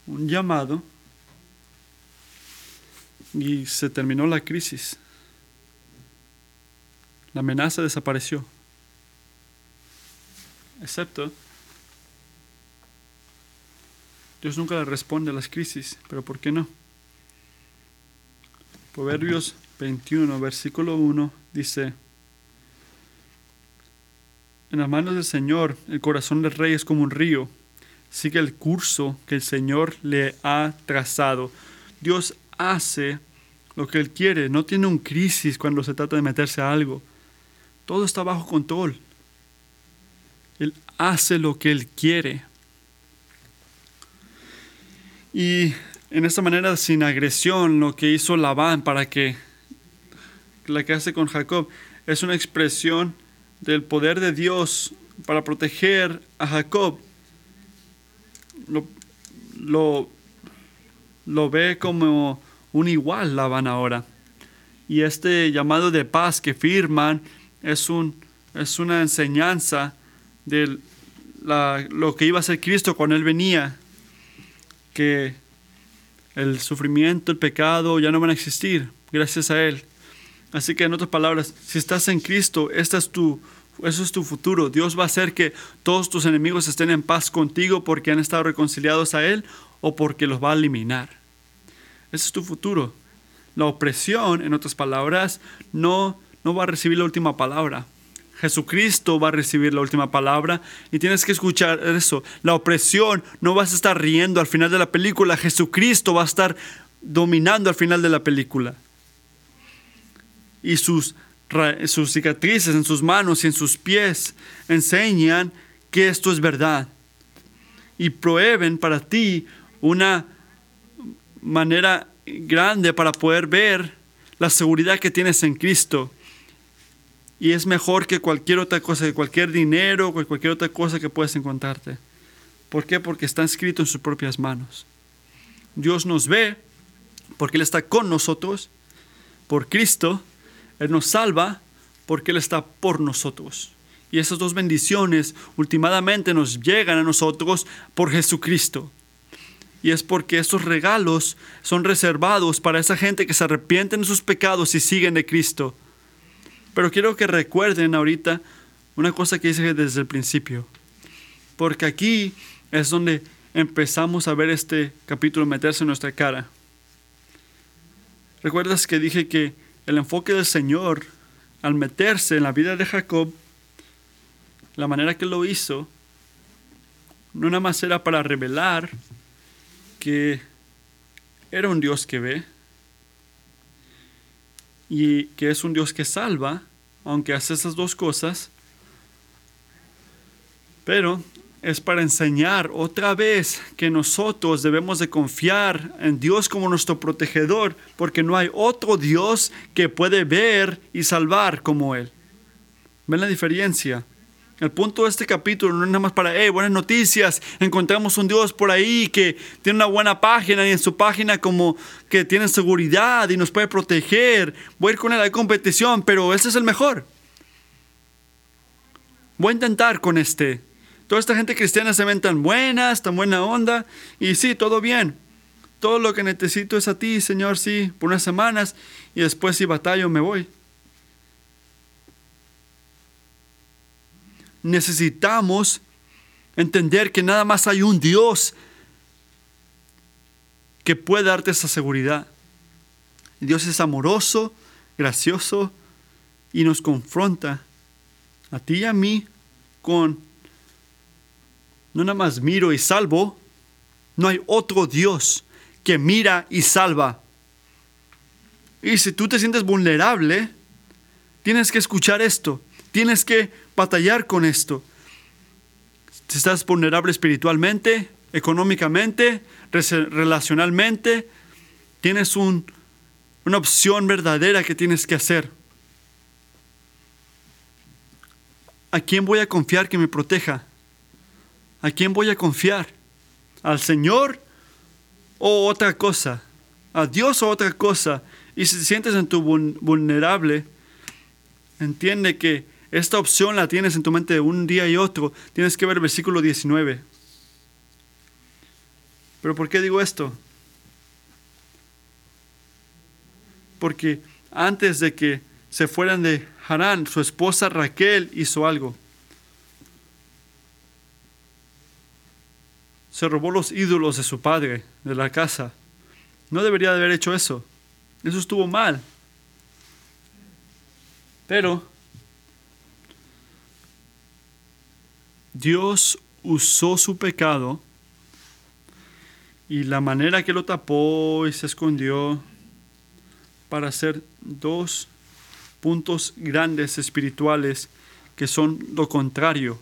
Speaker 1: un llamado, y se terminó la crisis. La amenaza desapareció. Excepto, Dios nunca le responde a las crisis, pero ¿por qué no? Proverbios 21, versículo 1 dice, en las manos del Señor el corazón del rey es como un río, sigue el curso que el Señor le ha trazado. Dios hace lo que Él quiere, no tiene un crisis cuando se trata de meterse a algo. Todo está bajo control. Él hace lo que Él quiere. Y en esta manera, sin agresión, lo que hizo Labán para que la que hace con Jacob es una expresión del poder de Dios para proteger a Jacob. Lo, lo, lo ve como un igual Labán ahora. Y este llamado de paz que firman es, un, es una enseñanza de lo que iba a ser Cristo cuando Él venía, que el sufrimiento, el pecado ya no van a existir gracias a Él. Así que en otras palabras, si estás en Cristo, esta es tu, eso es tu futuro. Dios va a hacer que todos tus enemigos estén en paz contigo porque han estado reconciliados a Él o porque los va a eliminar. Ese es tu futuro. La opresión, en otras palabras, no, no va a recibir la última palabra. Jesucristo va a recibir la última palabra y tienes que escuchar eso. La opresión, no vas a estar riendo al final de la película, Jesucristo va a estar dominando al final de la película. Y sus, sus cicatrices en sus manos y en sus pies enseñan que esto es verdad. Y prueben para ti una manera grande para poder ver la seguridad que tienes en Cristo y es mejor que cualquier otra cosa, que cualquier dinero, que cualquier otra cosa que puedas encontrarte. ¿Por qué? Porque está escrito en sus propias manos. Dios nos ve porque Él está con nosotros, por Cristo. Él nos salva porque Él está por nosotros. Y esas dos bendiciones últimamente nos llegan a nosotros por Jesucristo. Y es porque esos regalos son reservados para esa gente que se arrepienten de sus pecados y siguen de Cristo. Pero quiero que recuerden ahorita una cosa que hice desde el principio. Porque aquí es donde empezamos a ver este capítulo meterse en nuestra cara. ¿Recuerdas que dije que el enfoque del Señor al meterse en la vida de Jacob, la manera que lo hizo, no nada más era para revelar que era un Dios que ve y que es un Dios que salva, aunque hace esas dos cosas, pero es para enseñar otra vez que nosotros debemos de confiar en Dios como nuestro protegedor, porque no hay otro Dios que puede ver y salvar como Él. ¿Ven la diferencia? El punto de este capítulo no es nada más para, hey, buenas noticias, encontramos un Dios por ahí que tiene una buena página y en su página como que tiene seguridad y nos puede proteger. Voy a ir con él a la competición, pero ese es el mejor. Voy a intentar con este. Toda esta gente cristiana se ven tan buenas, tan buena onda, y sí, todo bien. Todo lo que necesito es a ti, Señor, sí, por unas semanas, y después si batallo me voy. Necesitamos entender que nada más hay un Dios que puede darte esa seguridad. Dios es amoroso, gracioso y nos confronta a ti y a mí con no nada más miro y salvo, no hay otro Dios que mira y salva. Y si tú te sientes vulnerable, tienes que escuchar esto, tienes que batallar con esto. Si estás vulnerable espiritualmente, económicamente, relacionalmente, tienes un, una opción verdadera que tienes que hacer. ¿A quién voy a confiar que me proteja? ¿A quién voy a confiar? ¿Al Señor o otra cosa? ¿A Dios o otra cosa? Y si te sientes en tu vulnerable, entiende que esta opción la tienes en tu mente de un día y otro. Tienes que ver el versículo 19. ¿Pero por qué digo esto? Porque antes de que se fueran de Harán, su esposa Raquel hizo algo. se robó los ídolos de su padre, de la casa. No debería de haber hecho eso. Eso estuvo mal. Pero Dios usó su pecado y la manera que lo tapó y se escondió para hacer dos puntos grandes espirituales que son lo contrario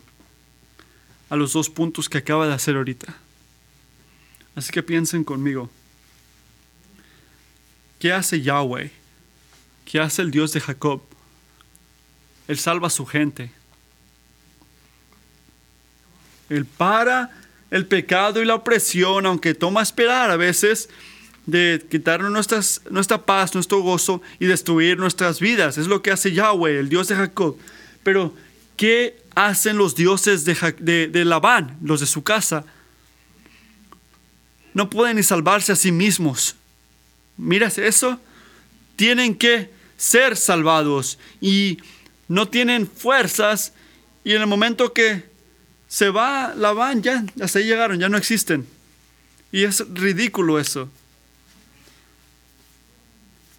Speaker 1: a los dos puntos que acaba de hacer ahorita. Así que piensen conmigo. ¿Qué hace Yahweh? ¿Qué hace el Dios de Jacob? Él salva a su gente. Él para el pecado y la opresión, aunque toma esperar a veces de quitarnos nuestra paz, nuestro gozo y destruir nuestras vidas. Es lo que hace Yahweh, el Dios de Jacob. Pero, ¿qué hacen los dioses de, de, Labán, los de su casa, no pueden ni salvarse a sí mismos. Miras eso, tienen que ser salvados y no tienen fuerzas y en el momento que se va Labán ya, hasta ahí llegaron, ya no existen. Y es ridículo eso.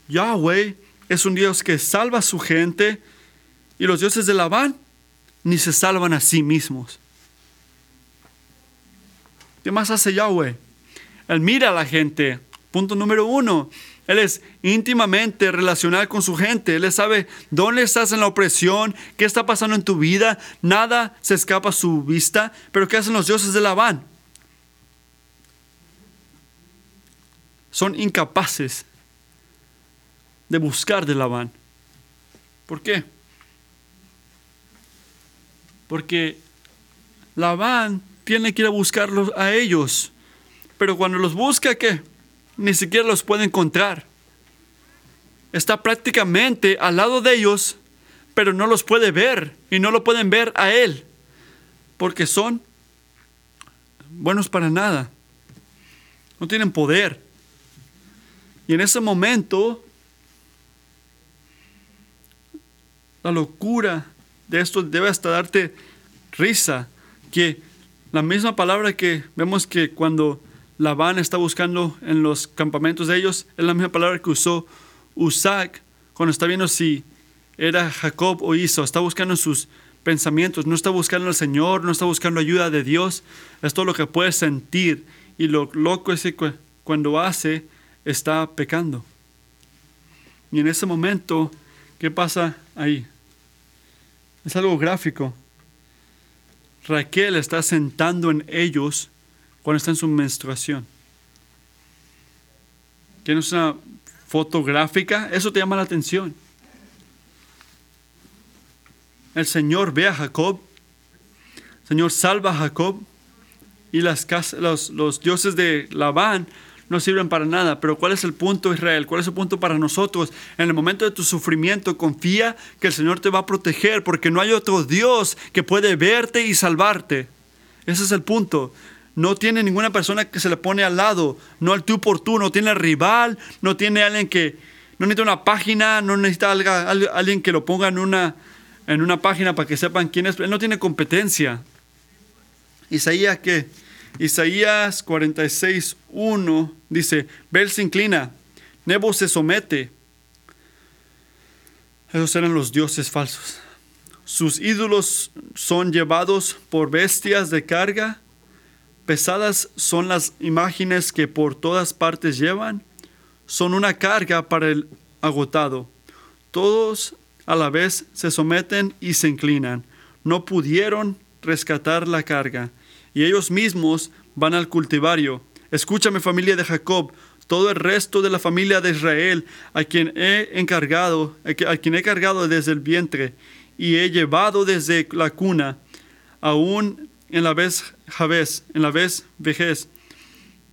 Speaker 1: Yahweh es un Dios que salva a su gente y los dioses de Labán ni se salvan a sí mismos. ¿Qué más hace Yahweh? Él mira a la gente. Punto número uno. Él es íntimamente relacional con su gente. Él sabe dónde estás en la opresión, qué está pasando en tu vida. Nada se escapa a su vista. Pero ¿qué hacen los dioses de Labán? Son incapaces de buscar de Labán. ¿Por qué? Porque Labán tiene que ir a buscarlos a ellos. Pero cuando los busca, ¿qué? Ni siquiera los puede encontrar. Está prácticamente al lado de ellos, pero no los puede ver y no lo pueden ver a él, porque son buenos para nada. No tienen poder. Y en ese momento, la locura de esto debe hasta darte risa, que la misma palabra que vemos que cuando Labán está buscando en los campamentos de ellos, es la misma palabra que usó Usac cuando está viendo si era Jacob o Isa, está buscando sus pensamientos, no está buscando al Señor, no está buscando ayuda de Dios, es todo lo que puede sentir y lo loco es que cuando hace está pecando. Y en ese momento, ¿qué pasa ahí? Es algo gráfico. Raquel está sentando en ellos cuando está en su menstruación. ¿Tienes una fotográfica? Eso te llama la atención. El Señor ve a Jacob. El Señor salva a Jacob. Y las los, los dioses de Labán no sirven para nada. Pero ¿cuál es el punto, Israel? ¿Cuál es el punto para nosotros? En el momento de tu sufrimiento, confía que el Señor te va a proteger porque no hay otro Dios que puede verte y salvarte. Ese es el punto. No tiene ninguna persona que se le pone al lado, no al tú por tú, no tiene rival, no tiene alguien que, no necesita una página, no necesita alguien que lo ponga en una, en una página para que sepan quién es. Él no tiene competencia. Isaías que Isaías 46, 1 dice, Bel se inclina, Nebo se somete. Esos eran los dioses falsos. Sus ídolos son llevados por bestias de carga. Pesadas son las imágenes que por todas partes llevan. Son una carga para el agotado. Todos a la vez se someten y se inclinan. No pudieron rescatar la carga y ellos mismos van al cultivario. Escúchame familia de Jacob, todo el resto de la familia de Israel, a quien he encargado, a quien he cargado desde el vientre y he llevado desde la cuna, aún en la vez javés, en la vez vejez,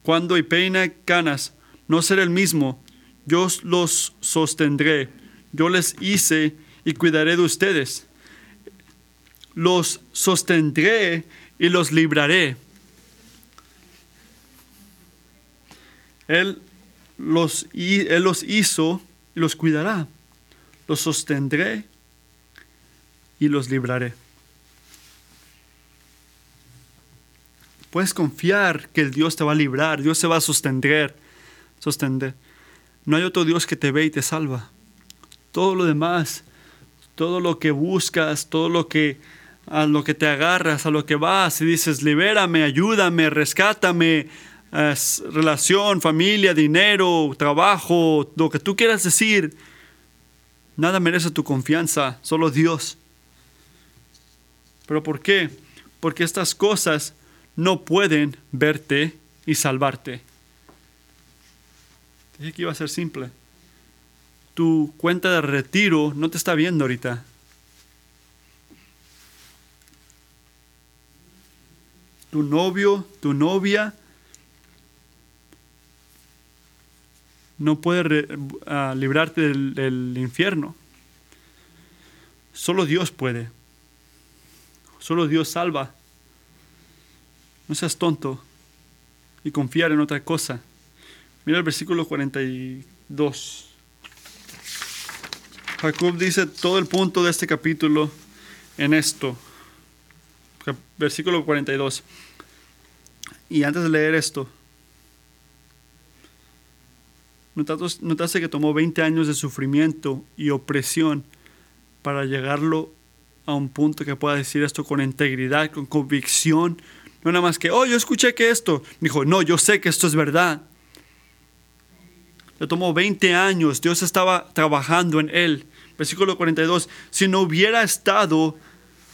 Speaker 1: cuando y peina canas, no seré el mismo, yo los sostendré, yo les hice y cuidaré de ustedes. Los sostendré y los libraré. Él los, él los hizo y los cuidará. Los sostendré y los libraré. Puedes confiar que el Dios te va a librar, Dios se va a sostener, sostener. No hay otro Dios que te ve y te salva. Todo lo demás, todo lo que buscas, todo lo que a lo que te agarras, a lo que vas y dices, libérame, ayúdame, rescátame, relación, familia, dinero, trabajo, lo que tú quieras decir, nada merece tu confianza, solo Dios. ¿Pero por qué? Porque estas cosas no pueden verte y salvarte. Dije que iba a ser simple. Tu cuenta de retiro no te está viendo ahorita. tu novio, tu novia, no puede ah, librarte del, del infierno. Solo Dios puede. Solo Dios salva. No seas tonto y confiar en otra cosa. Mira el versículo 42. Jacob dice todo el punto de este capítulo en esto versículo 42. Y antes de leer esto, notaste que tomó 20 años de sufrimiento y opresión para llegarlo a un punto que pueda decir esto con integridad, con convicción. No nada más que, oh, yo escuché que esto. Dijo, no, yo sé que esto es verdad. Le tomó 20 años, Dios estaba trabajando en él. Versículo 42, si no hubiera estado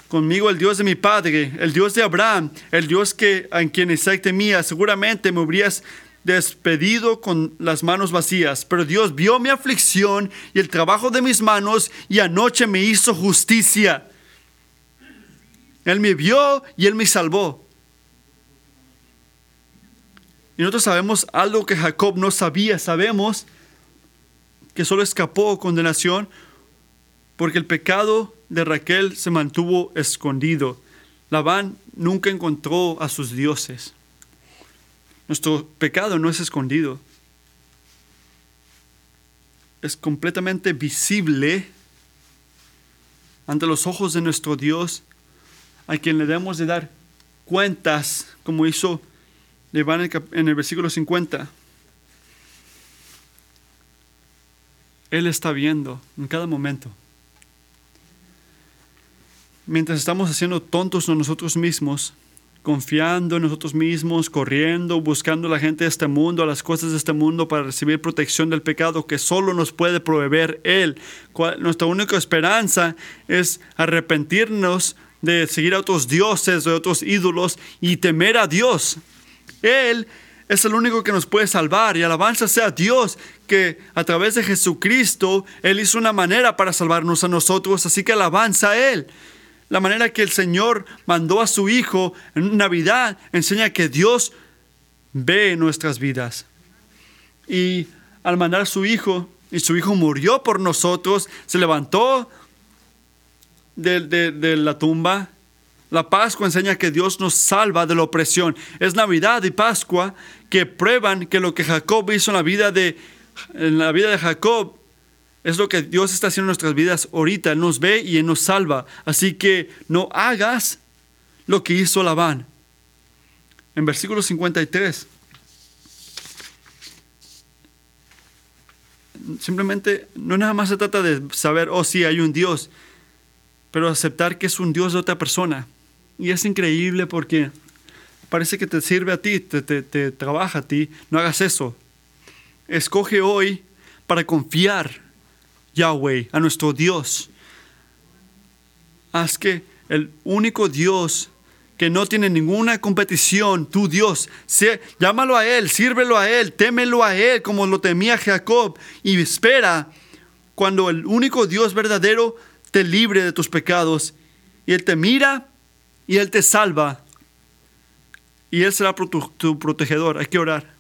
Speaker 1: conmigo el Dios de mi padre, el Dios de Abraham, el Dios que en quien Isaac temía, seguramente me habrías despedido con las manos vacías. Pero Dios vio mi aflicción y el trabajo de mis manos y anoche me hizo justicia. Él me vio y él me salvó. Y nosotros sabemos algo que Jacob no sabía. Sabemos que solo escapó condenación porque el pecado de Raquel se mantuvo escondido. Labán nunca encontró a sus dioses. Nuestro pecado no es escondido. Es completamente visible ante los ojos de nuestro Dios, a quien le debemos de dar cuentas, como hizo Labán en el versículo 50. Él está viendo en cada momento. Mientras estamos haciendo tontos a nosotros mismos, confiando en nosotros mismos, corriendo, buscando a la gente de este mundo, a las cosas de este mundo para recibir protección del pecado que solo nos puede proveer Él. Nuestra única esperanza es arrepentirnos de seguir a otros dioses, de otros ídolos y temer a Dios. Él es el único que nos puede salvar y alabanza sea Dios que a través de Jesucristo Él hizo una manera para salvarnos a nosotros, así que alabanza a Él. La manera que el Señor mandó a su Hijo en Navidad enseña que Dios ve nuestras vidas. Y al mandar a su Hijo, y su Hijo murió por nosotros, se levantó de, de la tumba. La Pascua enseña que Dios nos salva de la opresión. Es Navidad y Pascua que prueban que lo que Jacob hizo en la vida de, en la vida de Jacob es lo que Dios está haciendo en nuestras vidas ahorita. Él nos ve y Él nos salva. Así que no hagas lo que hizo Labán. En versículo 53. Simplemente no nada más se trata de saber, oh sí, hay un Dios, pero aceptar que es un Dios de otra persona. Y es increíble porque parece que te sirve a ti, te, te trabaja a ti. No hagas eso. Escoge hoy para confiar Yahweh, a nuestro Dios. Haz que el único Dios que no tiene ninguna competición, tu Dios, llámalo a Él, sírvelo a Él, témelo a Él como lo temía Jacob y espera cuando el único Dios verdadero te libre de tus pecados y Él te mira y Él te salva y Él será tu protegedor. Hay que orar.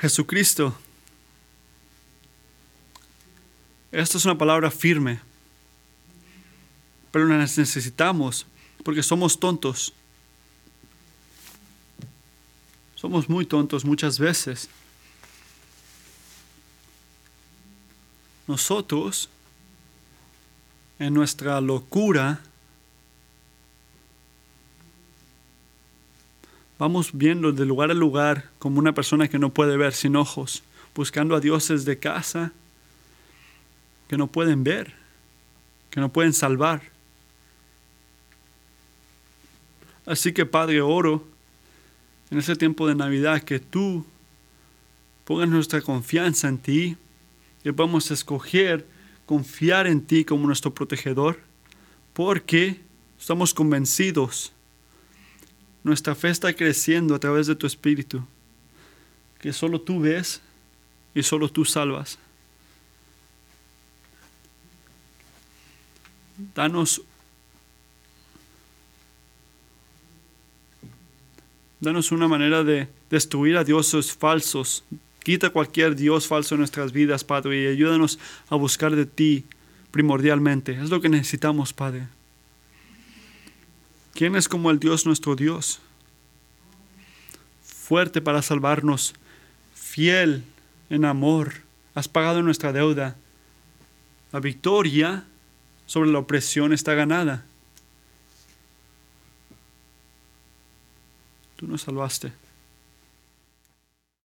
Speaker 1: Jesucristo Esta es una palabra firme, pero la necesitamos porque somos tontos. Somos muy tontos muchas veces. Nosotros, en nuestra locura, vamos viendo de lugar a lugar como una persona que no puede ver sin ojos, buscando a dioses de casa que no pueden ver, que no pueden salvar. Así que Padre, oro en ese tiempo de Navidad que tú pongas nuestra confianza en ti, que podamos escoger confiar en ti como nuestro protegedor, porque estamos convencidos, nuestra fe está creciendo a través de tu Espíritu, que solo tú ves y solo tú salvas. danos, danos una manera de destruir a dioses falsos. Quita cualquier dios falso en nuestras vidas, Padre, y ayúdanos a buscar de ti primordialmente. Es lo que necesitamos, Padre. ¿Quién es como el Dios nuestro Dios? Fuerte para salvarnos, fiel en amor. Has pagado nuestra deuda. La victoria sobre la opresión está ganada. Tú nos salvaste.